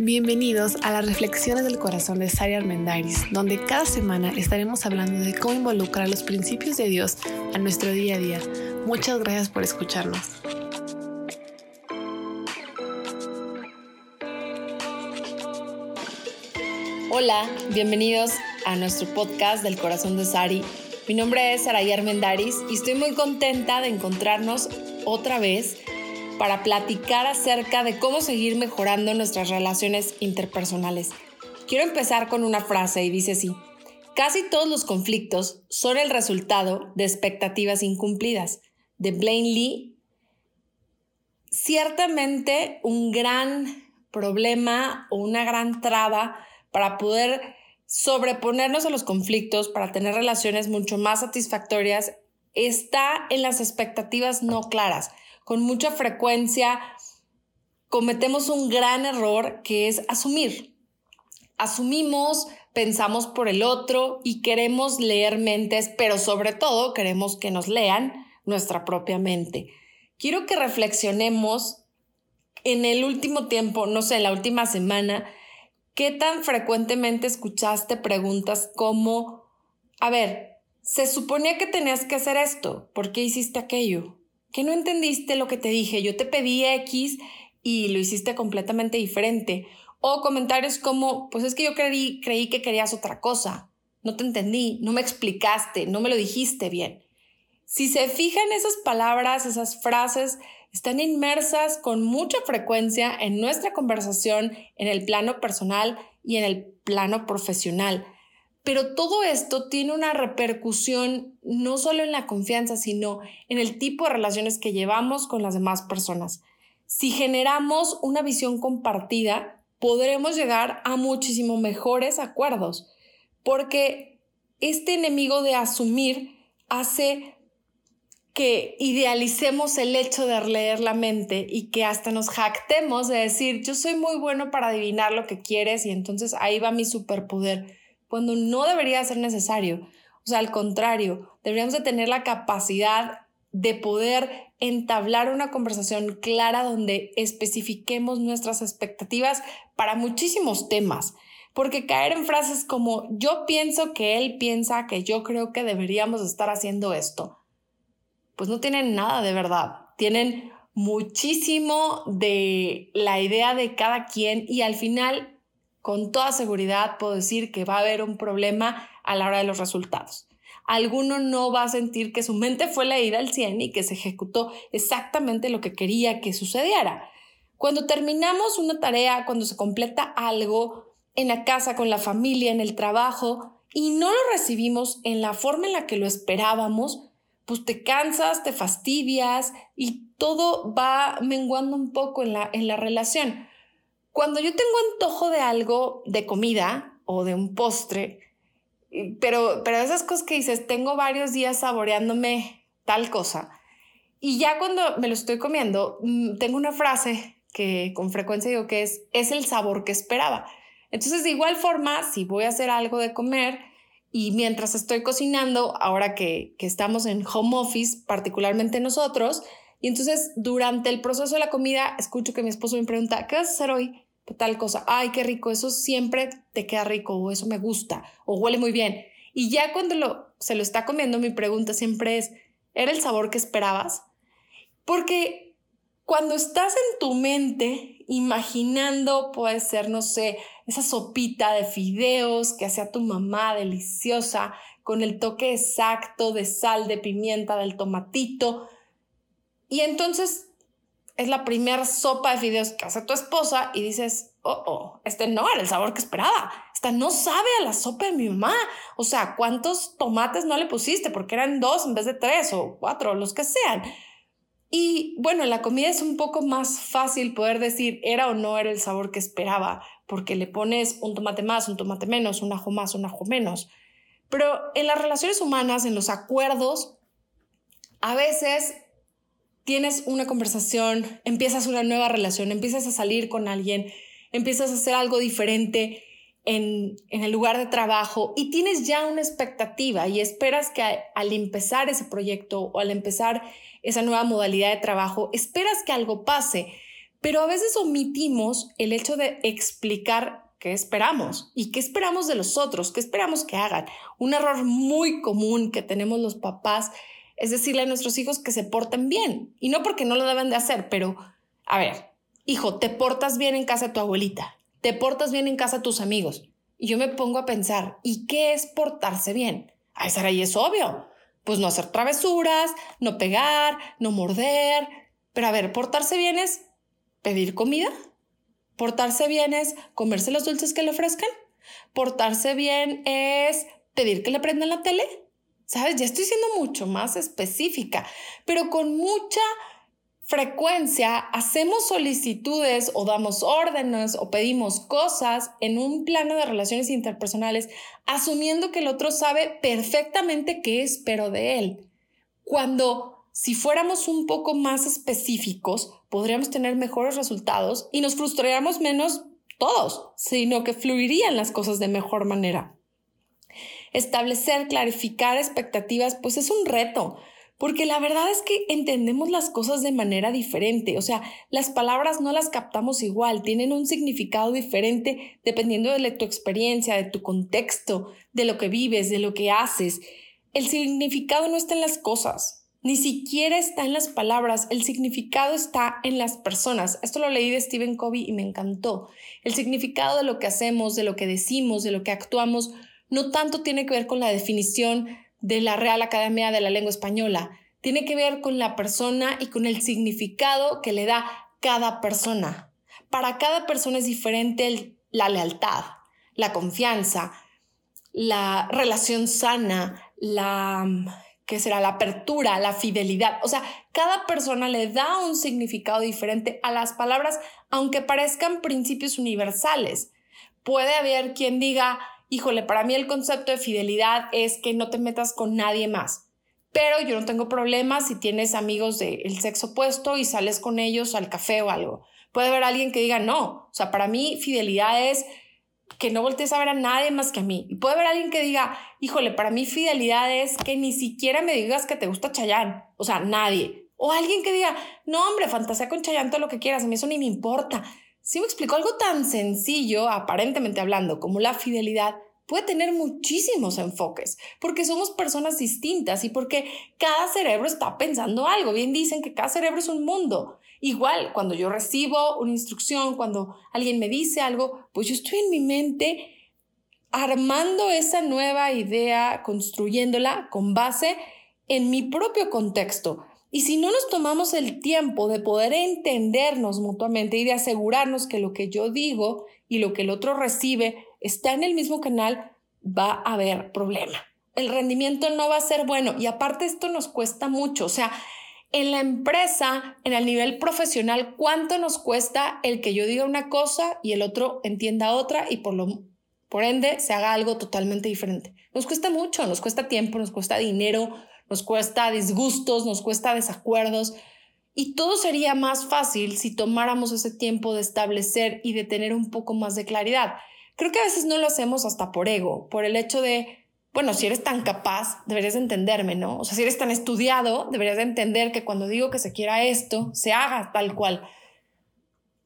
Bienvenidos a las Reflexiones del Corazón de Sari Armendaris, donde cada semana estaremos hablando de cómo involucrar los principios de Dios a nuestro día a día. Muchas gracias por escucharnos. Hola, bienvenidos a nuestro podcast del Corazón de Sari. Mi nombre es Saray Armendaris y estoy muy contenta de encontrarnos otra vez para platicar acerca de cómo seguir mejorando nuestras relaciones interpersonales. Quiero empezar con una frase y dice así, casi todos los conflictos son el resultado de expectativas incumplidas. De Blaine Lee, ciertamente un gran problema o una gran traba para poder sobreponernos a los conflictos, para tener relaciones mucho más satisfactorias, está en las expectativas no claras con mucha frecuencia cometemos un gran error que es asumir. Asumimos, pensamos por el otro y queremos leer mentes, pero sobre todo queremos que nos lean nuestra propia mente. Quiero que reflexionemos en el último tiempo, no sé, en la última semana, qué tan frecuentemente escuchaste preguntas como, a ver, se suponía que tenías que hacer esto, ¿por qué hiciste aquello? Que no entendiste lo que te dije, yo te pedí X y lo hiciste completamente diferente. O comentarios como, pues es que yo creí, creí que querías otra cosa, no te entendí, no me explicaste, no me lo dijiste bien. Si se fijan esas palabras, esas frases, están inmersas con mucha frecuencia en nuestra conversación en el plano personal y en el plano profesional. Pero todo esto tiene una repercusión no solo en la confianza, sino en el tipo de relaciones que llevamos con las demás personas. Si generamos una visión compartida, podremos llegar a muchísimo mejores acuerdos, porque este enemigo de asumir hace que idealicemos el hecho de leer la mente y que hasta nos jactemos de decir, yo soy muy bueno para adivinar lo que quieres y entonces ahí va mi superpoder cuando no debería ser necesario. O sea, al contrario, deberíamos de tener la capacidad de poder entablar una conversación clara donde especifiquemos nuestras expectativas para muchísimos temas. Porque caer en frases como yo pienso que él piensa que yo creo que deberíamos estar haciendo esto, pues no tienen nada de verdad. Tienen muchísimo de la idea de cada quien y al final con toda seguridad puedo decir que va a haber un problema a la hora de los resultados. Alguno no va a sentir que su mente fue leída al 100 y que se ejecutó exactamente lo que quería que sucediera. Cuando terminamos una tarea, cuando se completa algo en la casa, con la familia, en el trabajo, y no lo recibimos en la forma en la que lo esperábamos, pues te cansas, te fastidias y todo va menguando un poco en la, en la relación. Cuando yo tengo antojo de algo, de comida o de un postre, pero, pero esas cosas que dices, tengo varios días saboreándome tal cosa, y ya cuando me lo estoy comiendo, mm, tengo una frase que con frecuencia digo que es, es el sabor que esperaba. Entonces, de igual forma, si voy a hacer algo de comer y mientras estoy cocinando, ahora que, que estamos en home office, particularmente nosotros, y entonces durante el proceso de la comida, escucho que mi esposo me pregunta, ¿qué vas a hacer hoy? tal cosa, ay, qué rico, eso siempre te queda rico o eso me gusta o huele muy bien. Y ya cuando lo, se lo está comiendo, mi pregunta siempre es, ¿era el sabor que esperabas? Porque cuando estás en tu mente imaginando, puede ser, no sé, esa sopita de fideos que hacía tu mamá deliciosa, con el toque exacto de sal, de pimienta, del tomatito. Y entonces es la primera sopa de fideos que hace tu esposa y dices, oh, oh, este no era el sabor que esperaba. Esta no sabe a la sopa de mi mamá. O sea, ¿cuántos tomates no le pusiste? Porque eran dos en vez de tres o cuatro, los que sean. Y bueno, en la comida es un poco más fácil poder decir era o no era el sabor que esperaba, porque le pones un tomate más, un tomate menos, un ajo más, un ajo menos. Pero en las relaciones humanas, en los acuerdos, a veces tienes una conversación, empiezas una nueva relación, empiezas a salir con alguien, empiezas a hacer algo diferente en, el lugar de trabajo y tienes ya una expectativa y esperas que al empezar ese proyecto o al empezar esa nueva modalidad de trabajo, esperas que algo pase. pero a veces omitimos el hecho de explicar qué esperamos y qué esperamos de los otros, qué esperamos que hagan. Un error muy común que tenemos los papás es decirle a nuestros hijos que se porten bien. Y no porque no lo deben de hacer, pero, a ver, hijo, te portas bien en casa tu abuelita, te portas bien en casa de tus amigos. Y yo me pongo a pensar, ¿y qué es portarse bien? A esa ahí es obvio. Pues no hacer travesuras, no pegar, no morder. Pero a ver, portarse bien es pedir comida. Portarse bien es comerse los dulces que le ofrezcan. Portarse bien es pedir que le prendan la tele. ¿Sabes? Ya estoy siendo mucho más específica, pero con mucha frecuencia hacemos solicitudes o damos órdenes o pedimos cosas en un plano de relaciones interpersonales asumiendo que el otro sabe perfectamente qué espero de él. Cuando si fuéramos un poco más específicos, podríamos tener mejores resultados y nos frustraríamos menos todos, sino que fluirían las cosas de mejor manera establecer, clarificar expectativas, pues es un reto, porque la verdad es que entendemos las cosas de manera diferente, o sea, las palabras no las captamos igual, tienen un significado diferente dependiendo de tu experiencia, de tu contexto, de lo que vives, de lo que haces. El significado no está en las cosas, ni siquiera está en las palabras, el significado está en las personas. Esto lo leí de Stephen Covey y me encantó. El significado de lo que hacemos, de lo que decimos, de lo que actuamos, no tanto tiene que ver con la definición de la Real Academia de la Lengua Española, tiene que ver con la persona y con el significado que le da cada persona. Para cada persona es diferente la lealtad, la confianza, la relación sana, la que será la apertura, la fidelidad. O sea, cada persona le da un significado diferente a las palabras, aunque parezcan principios universales. Puede haber quien diga, híjole, para mí el concepto de fidelidad es que no te metas con nadie más. Pero yo no tengo problema si tienes amigos del sexo opuesto y sales con ellos al café o algo. Puede haber alguien que diga no. O sea, para mí fidelidad es que no voltees a ver a nadie más que a mí. Y puede haber alguien que diga, híjole, para mí fidelidad es que ni siquiera me digas que te gusta Chayán. O sea, nadie. O alguien que diga, no, hombre, fantasea con Chayán todo lo que quieras, a mí eso ni me importa. Si me explico algo tan sencillo, aparentemente hablando, como la fidelidad, puede tener muchísimos enfoques, porque somos personas distintas y porque cada cerebro está pensando algo. Bien dicen que cada cerebro es un mundo. Igual, cuando yo recibo una instrucción, cuando alguien me dice algo, pues yo estoy en mi mente armando esa nueva idea, construyéndola con base en mi propio contexto. Y si no nos tomamos el tiempo de poder entendernos mutuamente y de asegurarnos que lo que yo digo y lo que el otro recibe está en el mismo canal, va a haber problema. El rendimiento no va a ser bueno y aparte esto nos cuesta mucho. O sea, en la empresa, en el nivel profesional, ¿cuánto nos cuesta el que yo diga una cosa y el otro entienda otra y por lo por ende se haga algo totalmente diferente? Nos cuesta mucho, nos cuesta tiempo, nos cuesta dinero, nos cuesta disgustos, nos cuesta desacuerdos. Y todo sería más fácil si tomáramos ese tiempo de establecer y de tener un poco más de claridad. Creo que a veces no lo hacemos hasta por ego, por el hecho de, bueno, si eres tan capaz, deberías entenderme, ¿no? O sea, si eres tan estudiado, deberías de entender que cuando digo que se quiera esto, se haga tal cual.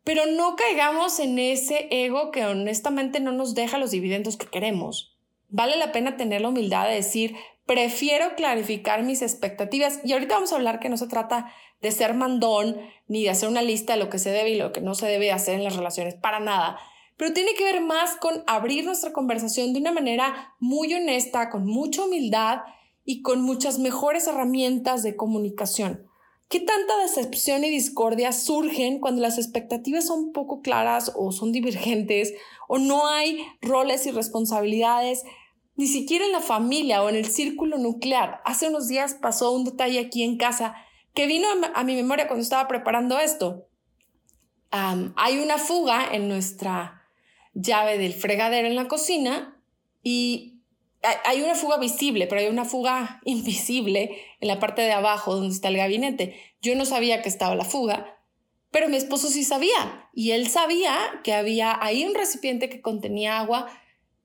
Pero no caigamos en ese ego que honestamente no nos deja los dividendos que queremos. Vale la pena tener la humildad de decir, prefiero clarificar mis expectativas. Y ahorita vamos a hablar que no se trata de ser mandón ni de hacer una lista de lo que se debe y lo que no se debe hacer en las relaciones, para nada. Pero tiene que ver más con abrir nuestra conversación de una manera muy honesta, con mucha humildad y con muchas mejores herramientas de comunicación. ¿Qué tanta decepción y discordia surgen cuando las expectativas son poco claras o son divergentes o no hay roles y responsabilidades ni siquiera en la familia o en el círculo nuclear. Hace unos días pasó un detalle aquí en casa que vino a mi memoria cuando estaba preparando esto. hay una fuga en nuestra llave del fregadero en la cocina y hay una fuga visible, pero hay una fuga invisible en la parte de abajo donde está el gabinete. Yo no sabía que estaba la fuga, pero mi esposo sí sabía y él sabía que había ahí un recipiente que contenía agua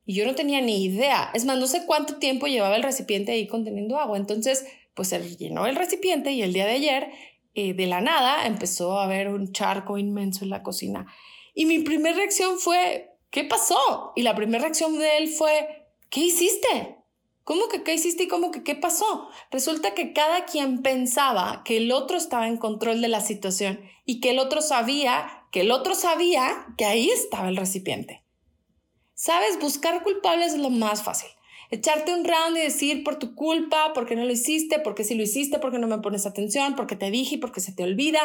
y yo no tenía ni idea. Es más, no sé cuánto tiempo llevaba el recipiente ahí conteniendo agua. Entonces, pues él llenó el recipiente y el día de ayer eh, de la nada empezó a haber un charco inmenso en la cocina. Y mi primera reacción fue, ¿qué pasó? Y la primera reacción de él fue, ¿qué hiciste? ¿Cómo que qué hiciste y cómo que qué pasó? Resulta que cada quien pensaba que el otro estaba en control de la situación y que el otro sabía, que el otro sabía que ahí estaba el recipiente. Sabes, buscar culpables es lo más fácil. Echarte un round y decir por tu culpa, porque no lo hiciste, porque si lo hiciste, porque no me pones atención, porque te dije porque se te olvida.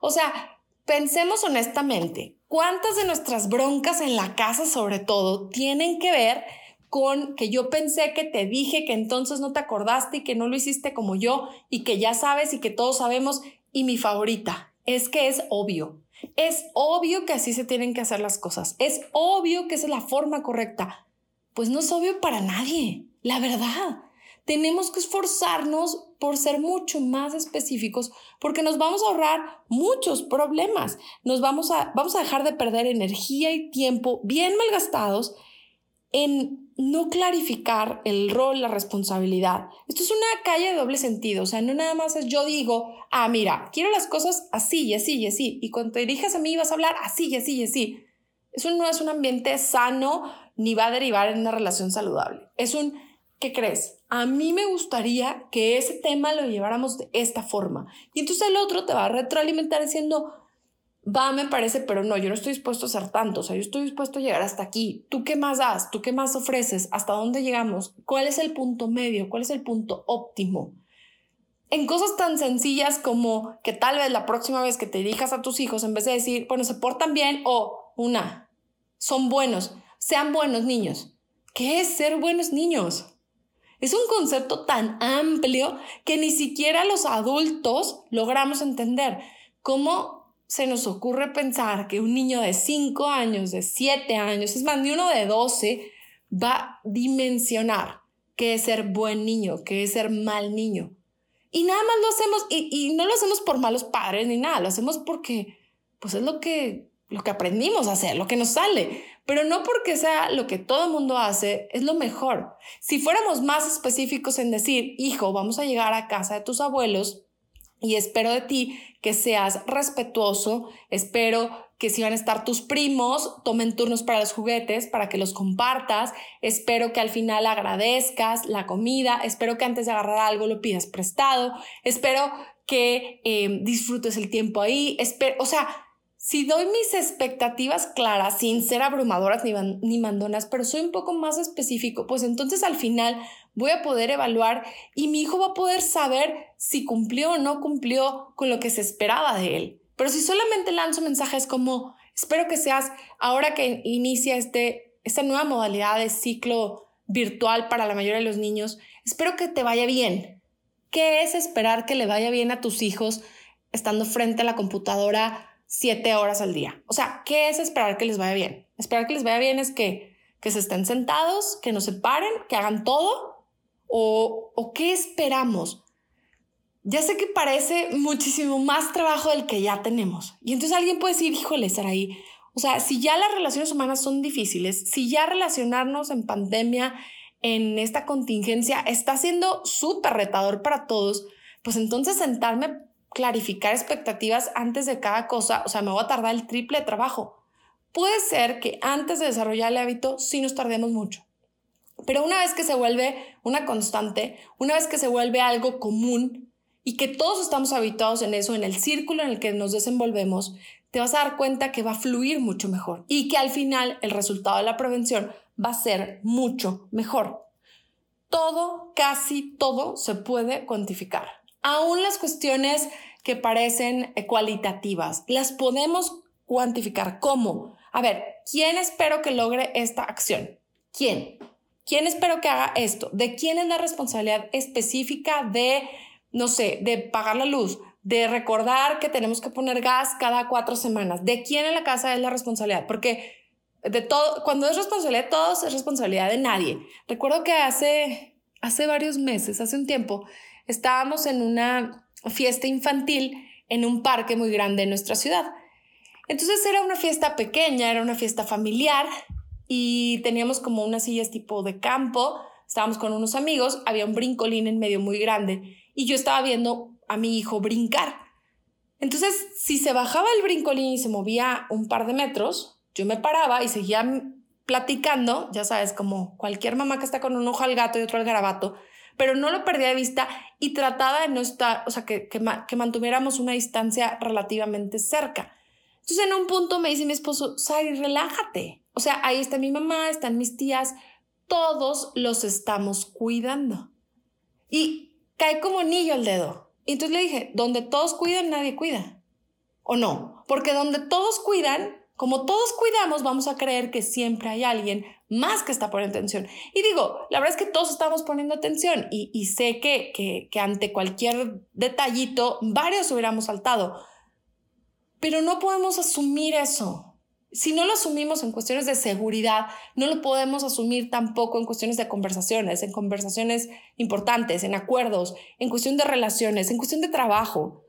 O sea, pensemos honestamente, ¿cuántas de nuestras broncas en la casa sobre todo tienen que ver con que yo pensé que te dije que entonces no te acordaste y que no lo hiciste como yo y que ya sabes y que todos sabemos? Y mi favorita es que es obvio. Es obvio que así se tienen que hacer las cosas. Es obvio que esa es la forma correcta. Pues no es obvio para nadie, la verdad. Tenemos que esforzarnos por ser mucho más específicos porque nos vamos a ahorrar muchos problemas. Nos vamos a, vamos a dejar de perder energía y tiempo bien malgastados en no clarificar el rol, la responsabilidad. Esto es una calle de doble sentido, o sea, no nada más es yo digo, ah, mira, quiero las cosas así y así y así, y cuando te dirijas a mí vas a hablar así y así y así. Eso no es un ambiente sano ni va a derivar en una relación saludable. Es un, ¿qué crees? A mí me gustaría que ese tema lo lleváramos de esta forma. Y entonces el otro te va a retroalimentar diciendo, va, me parece, pero no, yo no estoy dispuesto a hacer tanto, o sea, yo estoy dispuesto a llegar hasta aquí. ¿Tú qué más das? ¿Tú qué más ofreces? ¿Hasta dónde llegamos? ¿Cuál es el punto medio? ¿Cuál es el punto óptimo? En cosas tan sencillas como que tal vez la próxima vez que te dirijas a tus hijos, en vez de decir, bueno, se portan bien o una, son buenos, sean buenos niños. ¿Qué es ser buenos niños? Es un concepto tan amplio que ni siquiera los adultos logramos entender. ¿Cómo se nos ocurre pensar que un niño de 5 años, de 7 años, es más, de uno de 12, va a dimensionar qué es ser buen niño, qué es ser mal niño. Y nada más lo hacemos, y, no lo hacemos por malos padres ni nada, lo hacemos porque pues es lo que, lo que aprendimos a hacer, lo que nos sale, pero no porque sea lo que todo el mundo hace, es lo mejor. Si fuéramos más específicos en decir, hijo, vamos a llegar a casa de tus abuelos, y espero de ti que seas respetuoso, espero que si van a estar tus primos, tomen turnos para los juguetes, para que los compartas, espero que al final agradezcas la comida, espero que antes de agarrar algo lo pidas prestado, espero que eh, disfrutes el tiempo ahí, espero, o sea, si doy mis expectativas claras, sin ser abrumadoras ni, ni mandonas, pero soy un poco más específico, pues entonces al final voy a poder evaluar y mi hijo va a poder saber si cumplió o no cumplió con lo que se esperaba de él. Pero si solamente lanzo mensajes como, espero que seas, ahora que inicia este, esta nueva modalidad de ciclo virtual para la mayoría de los niños, espero que te vaya bien. ¿Qué es esperar que le vaya bien a tus hijos estando frente a la computadora siete horas al día. O sea, ¿qué es esperar que les vaya bien? Esperar que les vaya bien es que, que se estén sentados, que no se paren, que hagan todo. ¿O, o qué esperamos? Ya sé que parece muchísimo más trabajo del que ya tenemos. Y entonces alguien puede decir, híjole, ahí. O sea, si ya las relaciones humanas son difíciles, si ya relacionarnos en pandemia, en esta contingencia, está siendo súper retador para todos, pues entonces sentarme clarificar expectativas antes de cada cosa, o sea, me voy a tardar el triple de trabajo. Puede ser que antes de desarrollar el hábito sí nos tardemos mucho. Pero una vez que se vuelve una constante, una vez que se vuelve algo común y que todos estamos habituados en eso, en el círculo en el que nos desenvolvemos, te vas a dar cuenta que va a fluir mucho mejor y que al final el resultado de la prevención va a ser mucho mejor. Todo, casi todo se puede cuantificar. Aún las cuestiones que parecen cualitativas, las podemos cuantificar. ¿Cómo? A ver, ¿quién espero que logre esta acción? ¿Quién? ¿Quién espero que haga esto? ¿De quién es la responsabilidad específica de, no sé, de pagar la luz, de recordar que tenemos que poner gas cada cuatro semanas? ¿De quién en la casa es la responsabilidad? Porque de todo, cuando es responsabilidad de todos, es responsabilidad de nadie. Recuerdo que hace, hace varios meses, hace un tiempo, estábamos en una fiesta infantil en un parque muy grande en nuestra ciudad. Entonces era una fiesta pequeña, era una fiesta familiar y teníamos como unas sillas tipo de campo, estábamos con unos amigos, había un brincolín en medio muy grande y yo estaba viendo a mi hijo brincar. Entonces, si se bajaba el brincolín y se movía un par de metros, yo me paraba y seguía platicando, ya sabes, como cualquier mamá que está con un ojo al gato y otro al garabato, pero no lo perdía de vista y trataba de no estar, o sea, que, que, mantuviéramos una distancia relativamente cerca. Entonces, en un punto me dice mi esposo, Sari, relájate. O sea, ahí está mi mamá, están mis tías, todos los estamos cuidando. Y cae como anillo el dedo. Y entonces le dije, donde todos cuidan, nadie cuida. ¿O no? Porque donde todos cuidan, como todos cuidamos, vamos a creer que siempre hay alguien más que está poniendo atención. Y digo, la verdad es que todos estamos poniendo atención y, sé que, que, que ante cualquier detallito, varios hubiéramos saltado. Pero no podemos asumir eso si no lo asumimos en cuestiones de seguridad, no lo podemos asumir tampoco en cuestiones de conversaciones, en conversaciones importantes, en acuerdos, en cuestión de relaciones, en cuestión de trabajo.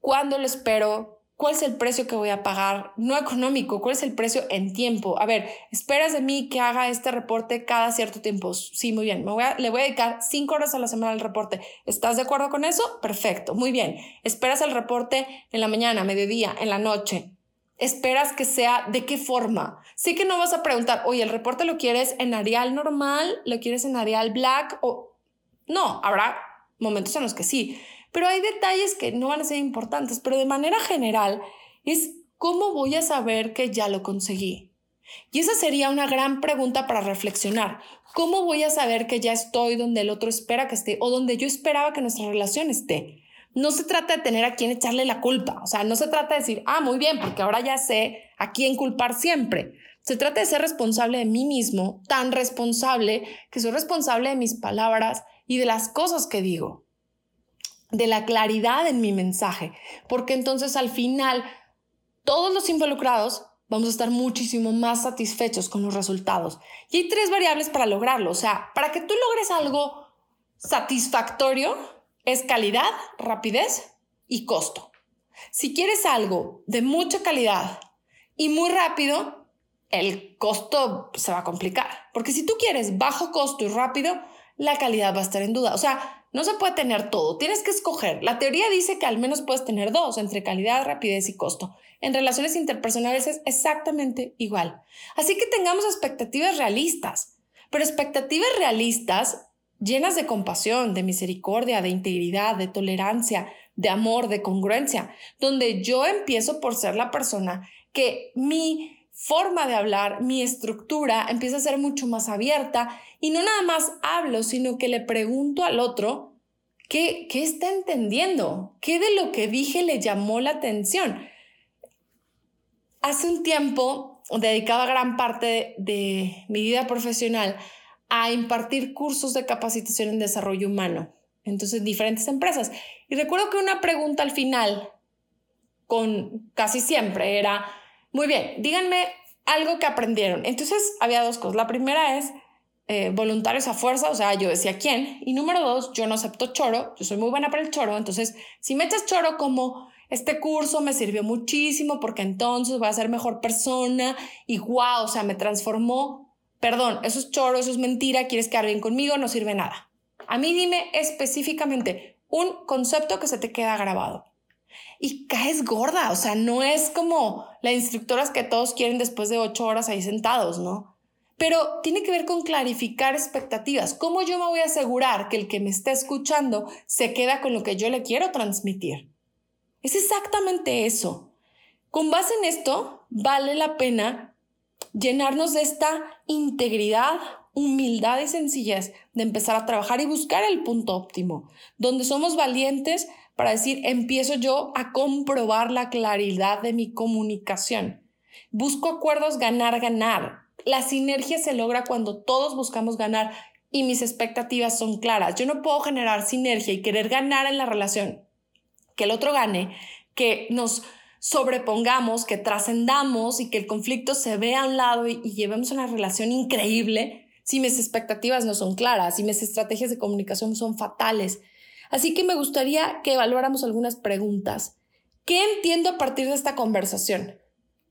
¿Cuándo lo espero? ¿Cuál es el precio que voy a pagar? No económico, ¿cuál es el precio en tiempo? A ver, ¿esperas de mí que haga este reporte cada cierto tiempo? Sí, muy bien. Me voy le voy a dedicar cinco horas a la semana al reporte. ¿Estás de acuerdo con eso? Perfecto, muy bien. ¿Esperas el reporte en la mañana, mediodía, en la noche? esperas que sea de qué forma. Sí que no vas a preguntar, oye, el reporte lo quieres en Arial normal, lo quieres en Arial Black o no, habrá momentos en los que sí, pero hay detalles que no van a ser importantes, pero de manera general es cómo voy a saber que ya lo conseguí. Y esa sería una gran pregunta para reflexionar. ¿Cómo voy a saber que ya estoy donde el otro espera que esté o donde yo esperaba que nuestra relación esté? no se trata de tener a quien echarle la culpa, o sea, no se trata de decir, ah, muy bien, porque ahora ya sé a quién culpar siempre. Se trata de ser responsable de mí mismo, tan responsable que soy responsable de mis palabras y de las cosas que digo, de la claridad en mi mensaje, porque entonces al final todos los involucrados vamos a estar muchísimo más satisfechos con los resultados. Y hay tres variables para lograrlo, o sea, para que tú logres algo satisfactorio, es calidad, rapidez y costo. Si quieres algo de mucha calidad y muy rápido, el costo se va a complicar. Porque si tú quieres bajo costo y rápido, la calidad va a estar en duda. O sea, no se puede tener todo, tienes que escoger. La teoría dice que al menos puedes tener dos, entre calidad, rapidez y costo. En relaciones interpersonales es exactamente igual. Así que tengamos expectativas realistas, pero expectativas realistas llenas de compasión, de misericordia, de integridad, de tolerancia, de amor, de congruencia, donde yo empiezo por ser la persona que mi forma de hablar, mi estructura empieza a ser mucho más abierta y no nada más hablo, sino que le pregunto al otro qué, qué está entendiendo, qué de lo que dije le llamó la atención. Hace un tiempo, dedicaba gran parte de mi vida profesional a impartir cursos de capacitación en desarrollo humano. Entonces, diferentes empresas. Y recuerdo que una pregunta al final, con casi siempre, era, muy bien, díganme algo que aprendieron. Entonces, había dos cosas. La primera es eh, voluntarios a fuerza, o sea, yo decía quién. Y número dos, yo no acepto choro, yo soy muy buena para el choro. Entonces, si me echas choro como este curso me sirvió muchísimo porque entonces voy a ser mejor persona y wow, o sea, me transformó Perdón, eso es choro, eso es mentira, quieres quedar bien conmigo, no sirve nada. A mí dime específicamente un concepto que se te queda grabado. Y caes gorda, o sea, no es como las instructoras que todos quieren después de ocho horas ahí sentados, ¿no? Pero tiene que ver con clarificar expectativas. ¿Cómo yo me voy a asegurar que el que me está escuchando se queda con lo que yo le quiero transmitir? Es exactamente eso. Con base en esto, vale la pena llenarnos de esta integridad, humildad y sencillez de empezar a trabajar y buscar el punto óptimo, donde somos valientes para decir, empiezo yo a comprobar la claridad de mi comunicación. Busco acuerdos ganar, ganar. La sinergia se logra cuando todos buscamos ganar y mis expectativas son claras. Yo no puedo generar sinergia y querer ganar en la relación, que el otro gane, que nos sobrepongamos, que trascendamos y que el conflicto se vea a un lado y, llevemos una relación increíble si mis expectativas no son claras, si mis estrategias de comunicación son fatales. Así que me gustaría que evaluáramos algunas preguntas. ¿Qué entiendo a partir de esta conversación?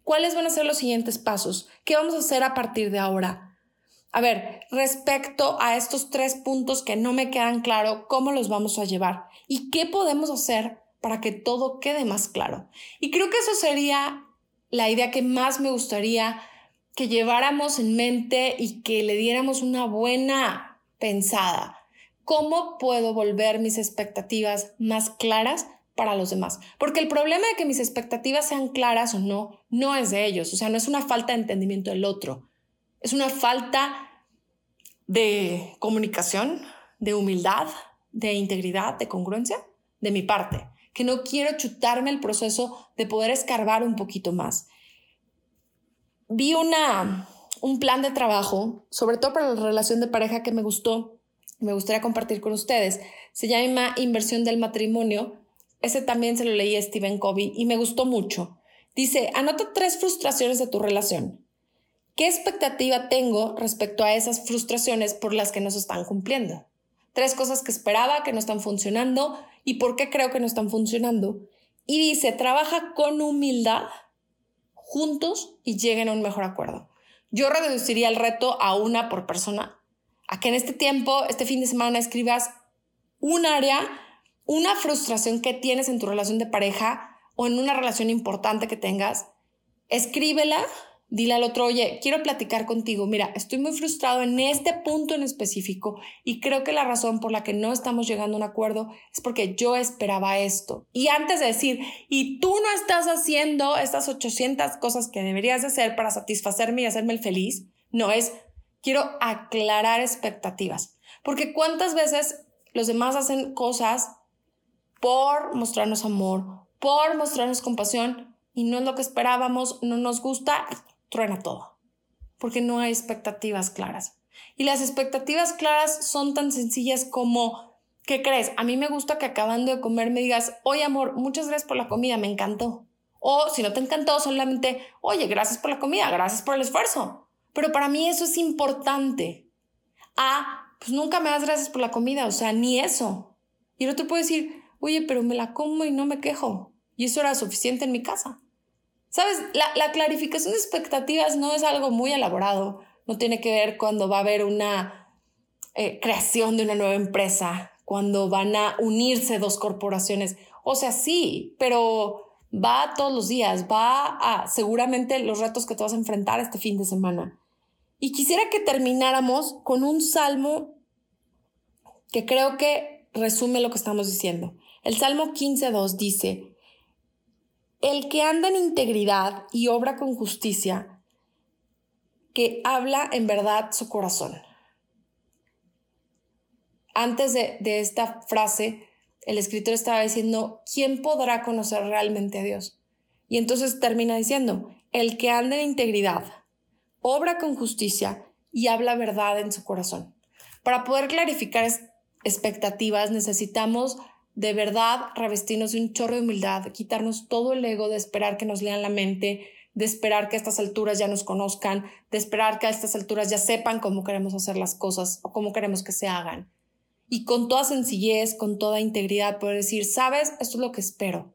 ¿Cuáles van a ser los siguientes pasos? ¿Qué vamos a hacer a partir de ahora? A ver, respecto a estos tres puntos que no me quedan claro, ¿cómo los vamos a llevar? ¿Y qué podemos hacer para que todo quede más claro. Y creo que eso sería la idea que más me gustaría que lleváramos en mente y que le diéramos una buena pensada. ¿Cómo puedo volver mis expectativas más claras para los demás? Porque el problema de que mis expectativas sean claras o no, no es de ellos. O sea, no es una falta de entendimiento del otro. Es una falta de comunicación, de humildad, de integridad, de congruencia de mi parte, que no quiero chutarme el proceso de poder escarbar un poquito más. Vi una, un plan de trabajo, sobre todo para la relación de pareja que me gustó, me gustaría compartir con ustedes. Se llama Inversión del Matrimonio. Ese también se lo leí a Stephen Covey y me gustó mucho. Dice, anota tres frustraciones de tu relación. ¿Qué expectativa tengo respecto a esas frustraciones por las que no se están cumpliendo? Tres cosas que esperaba que no están funcionando y por qué creo que no están funcionando. Y dice, trabaja con humildad juntos y lleguen a un mejor acuerdo. Yo reduciría el reto a una por persona, a que en este tiempo, este fin de semana, escribas un área, una frustración que tienes en tu relación de pareja o en una relación importante que tengas, escríbela dile al otro, oye, quiero platicar contigo, mira, estoy muy frustrado en este punto en específico y creo que la razón por la que no estamos llegando a un acuerdo es porque yo esperaba esto. Y antes de decir, y tú no estás haciendo estas 800 cosas que deberías hacer para satisfacerme y hacerme el feliz, no es, quiero aclarar expectativas. Porque cuántas veces los demás hacen cosas por mostrarnos amor, por mostrarnos compasión y no es lo que esperábamos, no nos gusta, truena todo, porque no hay expectativas claras. Y las expectativas claras son tan sencillas como, ¿qué crees? A mí me gusta que acabando de comer me digas, oye amor, muchas gracias por la comida, me encantó. O si no te encantó, solamente, oye, gracias por la comida, gracias por el esfuerzo. Pero para mí eso es importante. Ah, pues nunca me das gracias por la comida, o sea, ni eso. Y el otro puede decir, oye, pero me la como y no me quejo. Y eso era suficiente en mi casa. Sabes, la, clarificación de expectativas no es algo muy elaborado, no tiene que ver cuando va a haber una eh, creación de una nueva empresa, cuando van a unirse dos corporaciones. O sea, sí, pero va todos los días, va a seguramente los retos que te vas a enfrentar este fin de semana. Y quisiera que termináramos con un salmo que creo que resume lo que estamos diciendo. El Salmo 15.2 dice, el que anda en integridad y obra con justicia, que habla en verdad su corazón. Antes de, esta frase, el escritor estaba diciendo, ¿quién podrá conocer realmente a Dios? Y entonces termina diciendo, el que anda en integridad, obra con justicia y habla verdad en su corazón. Para poder clarificar expectativas necesitamos de verdad revestirnos de un chorro de humildad, quitarnos todo el ego de esperar que nos lean la mente, de esperar que a estas alturas ya nos conozcan, de esperar que a estas alturas ya sepan cómo queremos hacer las cosas o cómo queremos que se hagan. Y con toda sencillez, con toda integridad, poder decir, sabes, esto es lo que espero.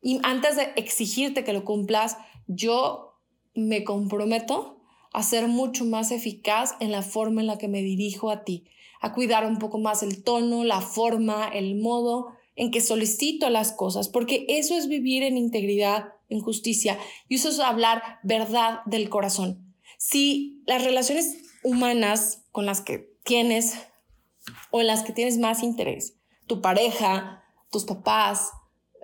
Y antes de exigirte que lo cumplas, yo me comprometo a ser mucho más eficaz en la forma en la que me dirijo a ti, a cuidar un poco más el tono, la forma, el modo en que solicito las cosas, porque eso es vivir en integridad, en justicia, y eso es hablar verdad del corazón. Si las relaciones humanas con las que tienes o en las que tienes más interés, tu pareja, tus papás,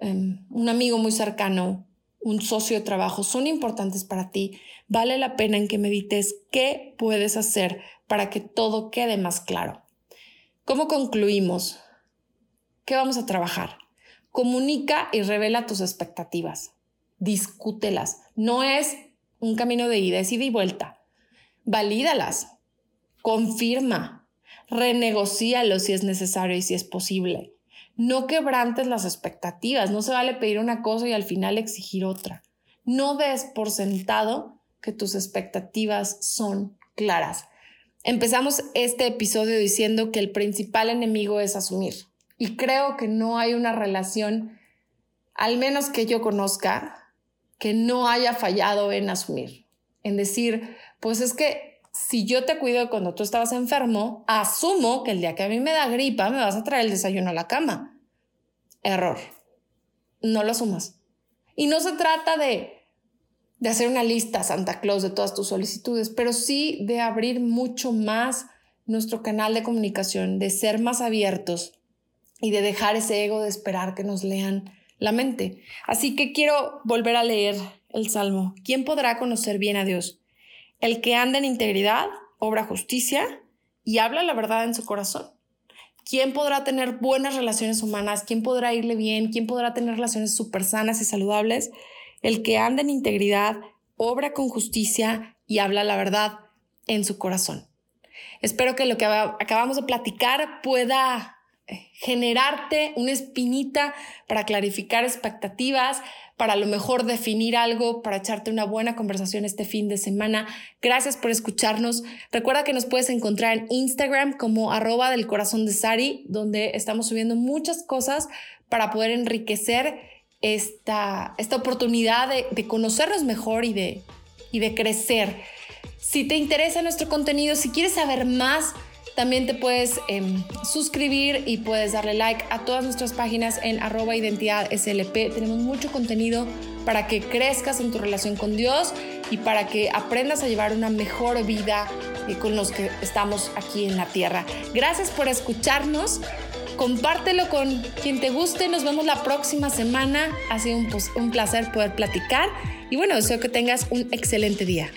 em, un amigo muy cercano, un socio de trabajo, son importantes para ti, vale la pena en que medites qué puedes hacer para que todo quede más claro. ¿Cómo concluimos? ¿Qué vamos a trabajar? Comunica y revela tus expectativas. Discútelas. No es un camino de ida, es ida y vuelta. Valídalas. Confirma. Renegocíalo si es necesario y si es posible. No quebrantes las expectativas. No se vale pedir una cosa y al final exigir otra. No des por sentado que tus expectativas son claras. Empezamos este episodio diciendo que el principal enemigo es asumir. Y creo que no hay una relación, al menos que yo conozca, que no haya fallado en asumir. En decir, pues es que si yo te cuido cuando tú estabas enfermo, asumo que el día que a mí me da gripa me vas a traer el desayuno a la cama. Error. no lo asumas. Y no se trata de, de hacer una lista Santa Claus de todas tus solicitudes, pero sí de abrir mucho más nuestro canal de comunicación, de ser más abiertos y de dejar ese ego de esperar que nos lean la mente. Así que quiero volver a leer el Salmo. ¿Quién podrá conocer bien a Dios? El que anda en integridad, obra justicia y habla la verdad en su corazón. ¿Quién podrá tener buenas relaciones humanas? ¿Quién podrá irle bien? ¿Quién podrá tener relaciones súper sanas y saludables? El que anda en integridad, obra con justicia y habla la verdad en su corazón. Espero que lo que acabamos de platicar pueda eh, generarte una espinita para clarificar expectativas, para a lo mejor definir algo, para echarte una buena conversación este fin de semana. Gracias por escucharnos. Recuerda que nos puedes encontrar en Instagram como arroba del corazón de Sari, donde estamos subiendo muchas cosas para poder enriquecer esta, esta oportunidad de, de conocernos mejor y de, y de crecer. Si te interesa nuestro contenido, si quieres saber más, también te puedes em, suscribir y puedes darle like a todas nuestras páginas en arroba identidad SLP. Tenemos mucho contenido para que crezcas en tu relación con Dios y para que aprendas a llevar una mejor vida eh, con los que estamos aquí en la tierra. Gracias por escucharnos. Compártelo con quien te guste. Nos vemos la próxima semana. Ha sido un, placer poder platicar. Y bueno, deseo que tengas un excelente día.